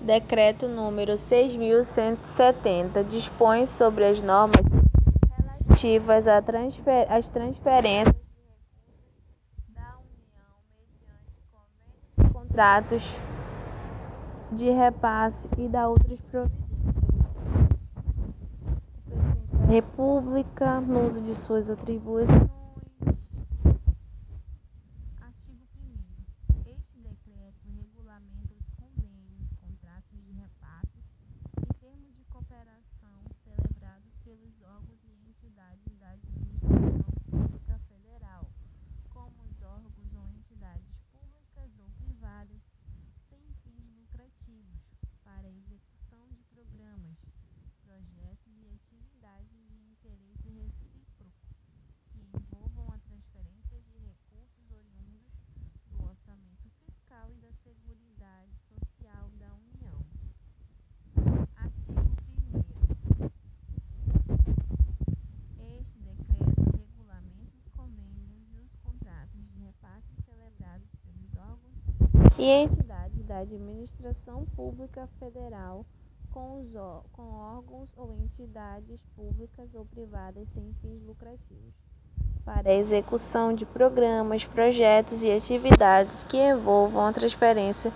Decreto número 6.170 dispõe sobre as normas relativas às transferências da União mediante convênios contratos de repasse e dá outras providências. Da República, no uso de suas atribuições, Artigo 1 Este decreto regulamenta os convênios, contratos de repasses e termos de cooperação celebrados pelos órgãos e entidades da Administração Pública Federal, como os órgãos ou entidades públicas ou privadas sem fins lucrativos, para a execução de programas, projetos e atividades de interesse recíproco que envolvam a transferência de recursos oriundos do orçamento fiscal e da Seguridade Social da União. Artigo 1 Este decreto regulamenta os convênios e os contratos de repasse celebrados pelos órgãos e entidades da Administração Pública Federal com, os, com órgãos ou entidades públicas ou privadas sem fins lucrativos, para a execução de programas, projetos e atividades que envolvam a transferência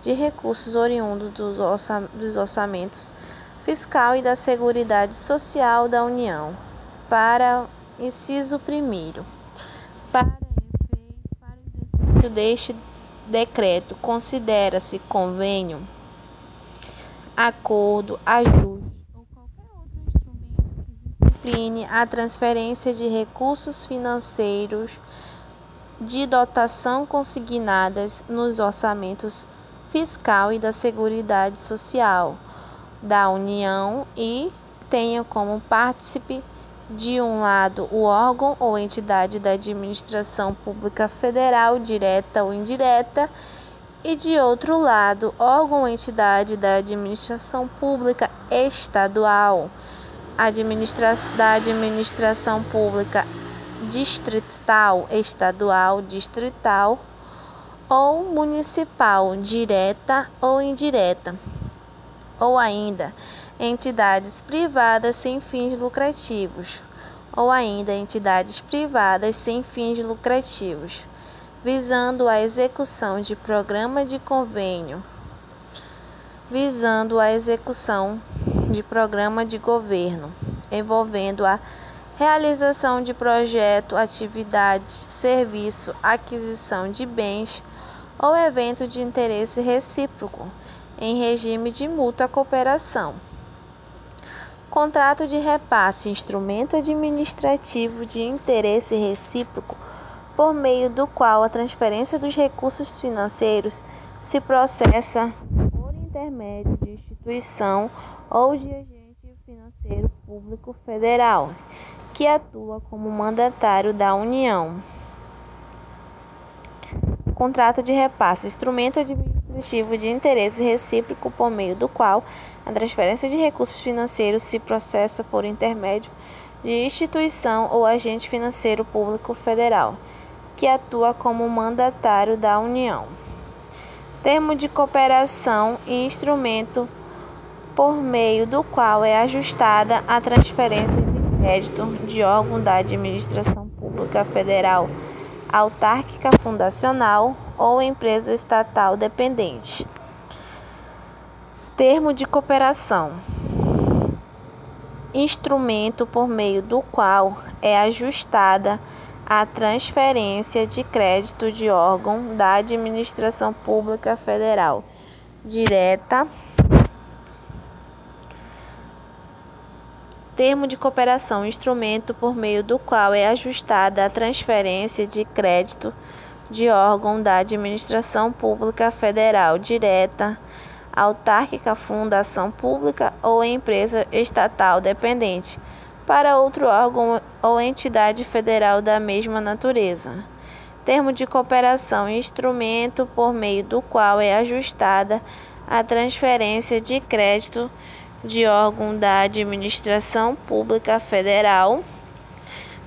de recursos oriundos dos, orça, dos orçamentos fiscal e da Seguridade Social da União. Para inciso 1 para, efeito, para os efeitos deste decreto, considera-se convênio, acordo, ajuste ou qualquer outro instrumento que discipline a transferência de recursos financeiros de dotação consignadas nos orçamentos fiscal e da Seguridade Social da União e tenha como partícipe de um lado o órgão ou entidade da administração pública federal, direta ou indireta, e de outro lado, órgão ou entidade da administração pública estadual, administra da administração pública distrital, estadual, distrital ou municipal, direta ou indireta, ou ainda entidades privadas sem fins lucrativos, ou ainda entidades privadas sem fins lucrativos, visando a execução de programa de convênio, visando a execução de programa de governo, envolvendo a realização de projeto, atividade, serviço, aquisição de bens ou evento de interesse recíproco em regime de mútua cooperação. Contrato de repasse, instrumento administrativo de interesse recíproco, por meio do qual a transferência dos recursos financeiros se processa por intermédio de instituição ou de agente financeiro público federal, que atua como mandatário da União. Contrato de repasse, instrumento administrativo de interesse recíproco por meio do qual a transferência de recursos financeiros se processa por intermédio de instituição ou agente financeiro público federal, que atua como mandatário da União. Termo de cooperação e instrumento por meio do qual é ajustada a transferência de crédito de órgão da administração pública federal, autárquica fundacional ou empresa estatal dependente. Termo de cooperação. Instrumento por meio do qual é ajustada a transferência de crédito de órgão da administração pública federal, direta. Termo de cooperação, instrumento por meio do qual é ajustada a transferência de crédito de órgão da administração pública federal, direta autárquica, fundação pública ou empresa estatal dependente, para outro órgão ou entidade federal da mesma natureza. Termo de cooperação instrumento por meio do qual é ajustada a transferência de crédito de órgão da administração pública federal.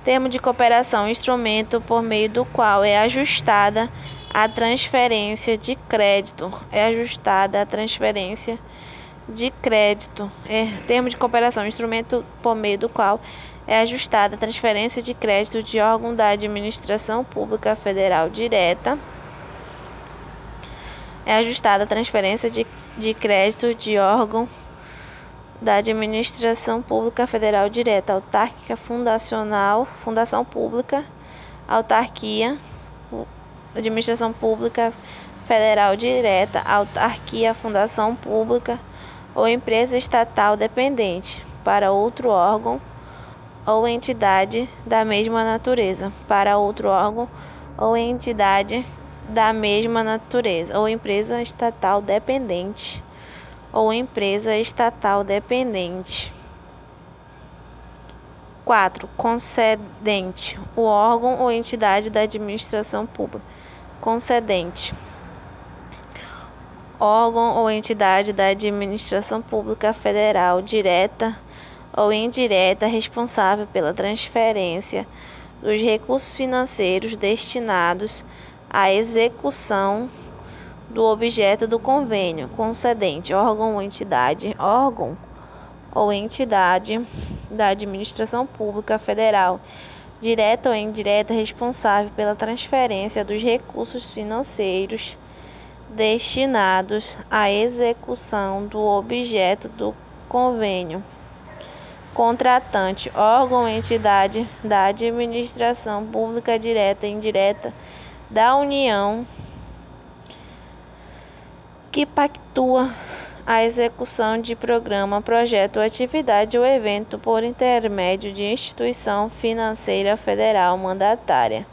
Termo de cooperação instrumento por meio do qual é ajustada A transferência de crédito é ajustada à transferência de crédito. É termo de cooperação, instrumento por meio do qual é ajustada a transferência de crédito de órgão da administração pública federal direta. É ajustada a transferência de, de crédito de órgão da administração pública federal direta, autárquica, fundacional, fundação pública, autarquia, administração pública federal direta, autarquia, fundação pública ou empresa estatal dependente para outro órgão ou entidade da mesma natureza, para outro órgão ou entidade da mesma natureza, ou empresa estatal dependente, ou empresa estatal dependente. 4. Concedente, o órgão ou entidade da administração pública. Concedente, órgão ou entidade da administração pública federal direta ou indireta responsável pela transferência dos recursos financeiros destinados à execução do objeto do convênio concedente, órgão ou entidade, órgão ou entidade da administração pública federal, direta ou indireta responsável pela transferência dos recursos financeiros destinados à execução do objeto do convênio contratante, órgão ou entidade da administração pública direta e indireta da União que pactua a execução de programa, projeto, atividade ou evento por intermédio de instituição financeira federal mandatária,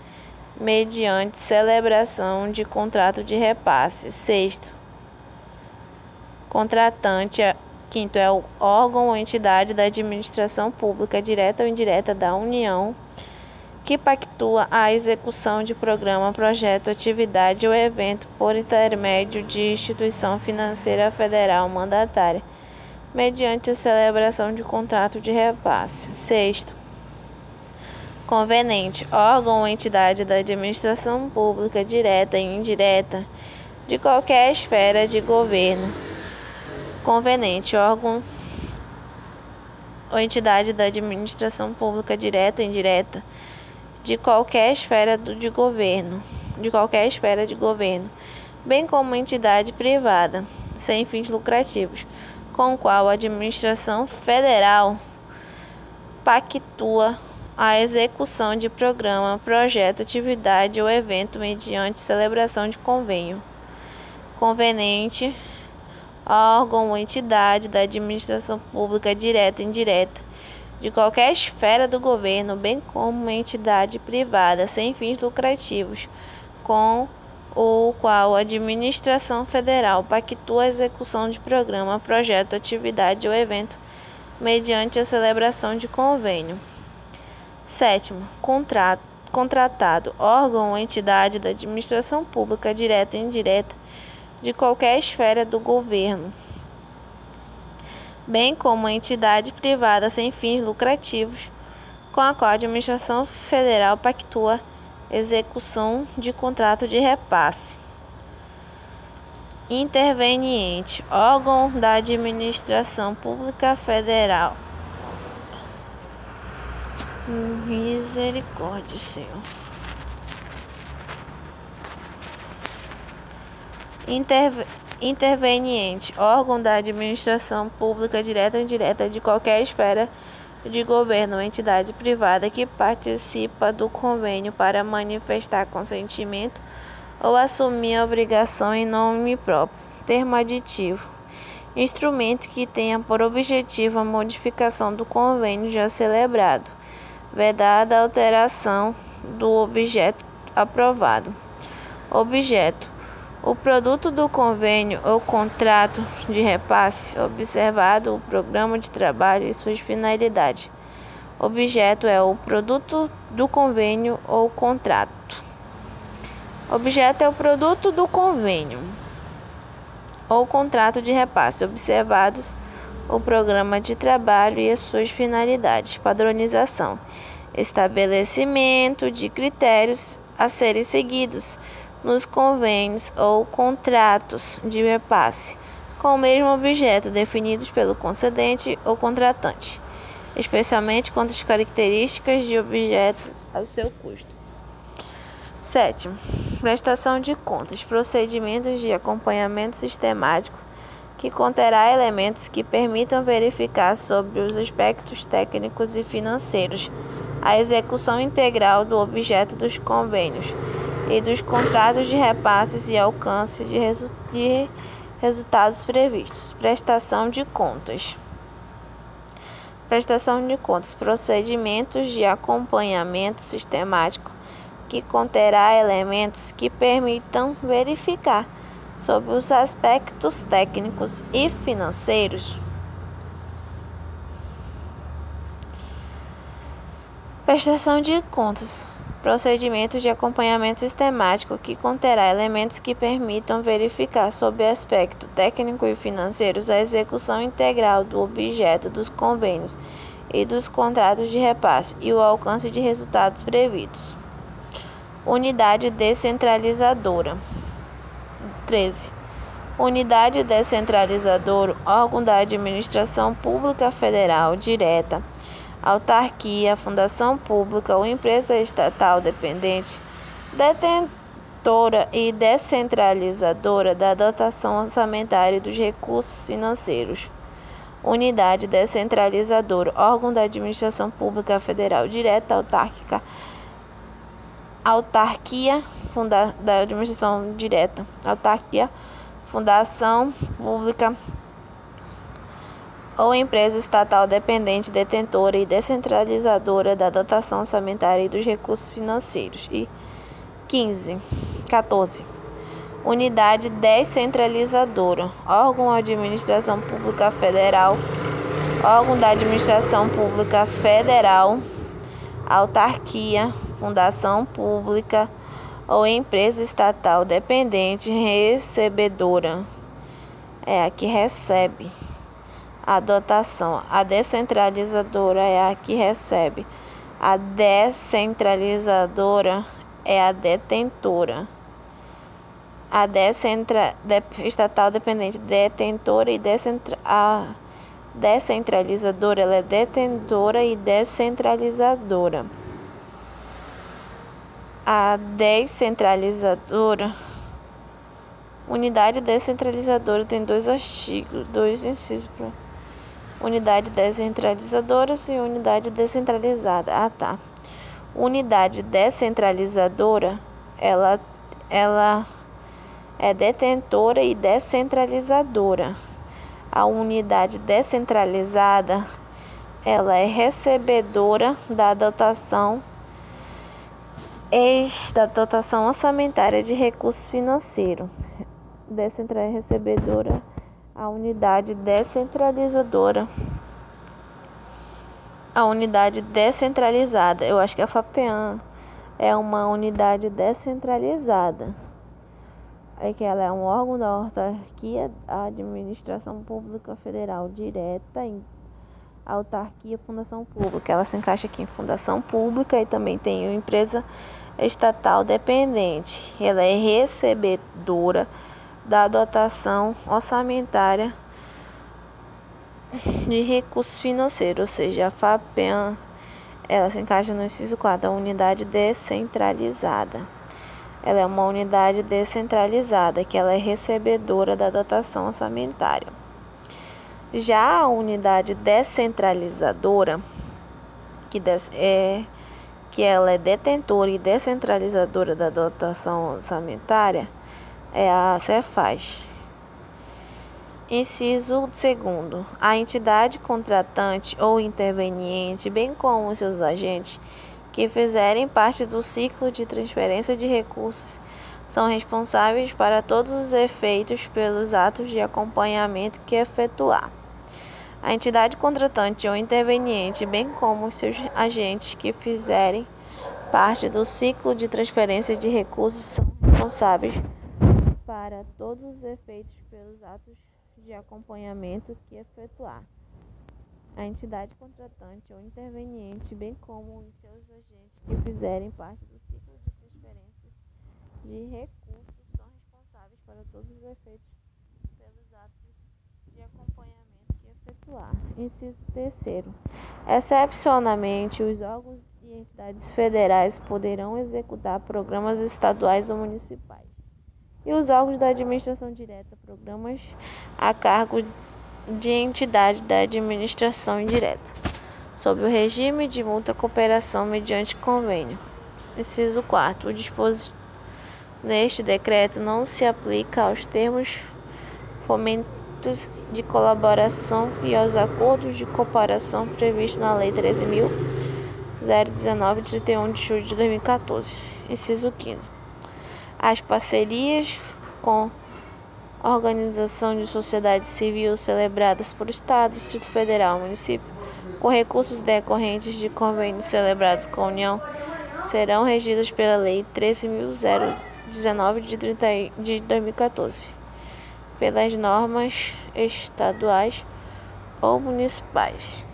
mediante celebração de contrato de repasse. Sexto, contratante Quinto, é o órgão ou entidade da administração pública, direta ou indireta da União, que pactua a execução de programa, projeto, atividade ou evento por intermédio de instituição financeira federal mandatária, mediante a celebração de contrato de repasse. Sexto, convenente, órgão ou entidade da administração pública, direta e indireta, de qualquer esfera de governo conveniente, órgão ou entidade da administração pública direta ou indireta de qualquer esfera de governo, de qualquer esfera de governo, bem como entidade privada sem fins lucrativos, com qual a administração federal pactua a execução de programa, projeto, atividade ou evento mediante celebração de convênio conveniente órgão ou entidade da administração pública direta e indireta de qualquer esfera do governo, bem como uma entidade privada sem fins lucrativos, com o qual a administração federal pactua a execução de programa, projeto, atividade ou evento mediante a celebração de convênio. Sétimo, contrato, contratado, órgão ou entidade da administração pública direta e indireta de qualquer esfera do governo, bem como a entidade privada sem fins lucrativos, com a qual a administração federal pactua execução de contrato de repasse. Interveniente, órgão da administração pública federal. Misericórdia, Senhor. Interveniente, órgão da administração pública direta ou indireta de qualquer esfera de governo ou entidade privada que participa do convênio para manifestar consentimento ou assumir a obrigação em nome próprio. Termo aditivo. Instrumento que tenha por objetivo a modificação do convênio já celebrado, vedada a alteração do objeto aprovado. Objeto o produto do convênio ou contrato de repasse, observado o programa de trabalho e suas finalidades. Objeto é o produto do convênio ou contrato. Objeto é o produto do convênio ou contrato de repasse, observados o programa de trabalho e as suas finalidades. Padronização: estabelecimento de critérios a serem seguidos nos convênios ou contratos de repasse com o mesmo objeto definidos pelo concedente ou contratante, especialmente quanto às características de objeto ao seu custo. 7. Prestação de contas, procedimentos de acompanhamento sistemático que conterá elementos que permitam verificar sobre os aspectos técnicos e financeiros a execução integral do objeto dos convênios e dos contratos de repasses e alcance de, resu de resultados previstos. Prestação de contas. Prestação de contas, procedimentos de acompanhamento sistemático que conterá elementos que permitam verificar sobre os aspectos técnicos e financeiros Prestação de contas. Procedimento de acompanhamento sistemático que conterá elementos que permitam verificar sob aspecto técnico e financeiro a execução integral do objeto dos convênios e dos contratos de repasse e o alcance de resultados previstos. Unidade descentralizadora. 13. Unidade descentralizadora, órgão da administração pública federal direta autarquia, fundação pública ou empresa estatal dependente, detentora e descentralizadora da dotação orçamentária dos recursos financeiros. Unidade descentralizadora, órgão da administração pública federal direta autárquica, autarquia funda, da administração direta, autarquia, fundação pública ou empresa estatal dependente detentora e descentralizadora da dotação orçamentária e dos recursos financeiros. E 15. 14. Unidade descentralizadora, órgão da administração pública federal, órgão da administração pública federal, autarquia, fundação pública ou empresa estatal dependente recebedora. É a que recebe a dotação. A descentralizadora é a que recebe. A descentralizadora é a detentora. A descentra, de, estatal dependente detentora e descentra, a descentralizadora ela é detentora e descentralizadora. A descentralizadora Unidade descentralizadora tem dois artigos, dois incisos unidade descentralizadora e unidade descentralizada. Ah, tá. Unidade descentralizadora, ela, ela é detentora e descentralizadora. A unidade descentralizada, ela é recebedora da dotação da dotação orçamentária de recursos financeiros. Descentralizadora recebedora a unidade descentralizadora. A unidade descentralizada, eu acho que a FAPEAN é uma unidade descentralizada. É que ela é um órgão da autarquia, a administração pública federal direta, em autarquia, fundação pública. Ela se encaixa aqui em fundação pública e também tem empresa estatal dependente. Ela é recebedora da dotação orçamentária de recursos financeiros, ou seja, a FAPEM ela se encaixa no inciso 4, a unidade descentralizada. Ela é uma unidade descentralizada, que ela é recebedora da dotação orçamentária. Já a unidade descentralizadora, que, des, é, que ela é detentora e descentralizadora da dotação orçamentária, é a Cefaz. Inciso 2. A entidade contratante ou interveniente, bem como seus agentes, que fizerem parte do ciclo de transferência de recursos, são responsáveis para todos os efeitos pelos atos de acompanhamento que efetuar. A entidade contratante ou interveniente, bem como seus agentes que fizerem parte do ciclo de transferência de recursos, são responsáveis para todos os efeitos pelos atos de acompanhamento que efetuar. A entidade contratante ou interveniente, bem como os seus agentes que fizerem parte do ciclo de transferência de recursos são responsáveis para todos os efeitos pelos atos de acompanhamento que efetuar. Inciso terceiro. Excepcionalmente, os órgãos e entidades federais poderão executar programas estaduais ou municipais. E os órgãos da administração direta, programas a cargo de entidade da administração indireta, sob o regime de multa cooperação mediante convênio. Inciso 4. O disposto neste decreto não se aplica aos termos fomentos de colaboração e aos acordos de cooperação previstos na Lei 13.019, de 31 de julho de 2014. Inciso 15. As parcerias com organização de sociedade civil celebradas por Estado, Distrito Federal, Município, com recursos decorrentes de convênios celebrados com a União, serão regidas pela Lei 13.019 de, 30, de 2014, pelas normas estaduais ou municipais.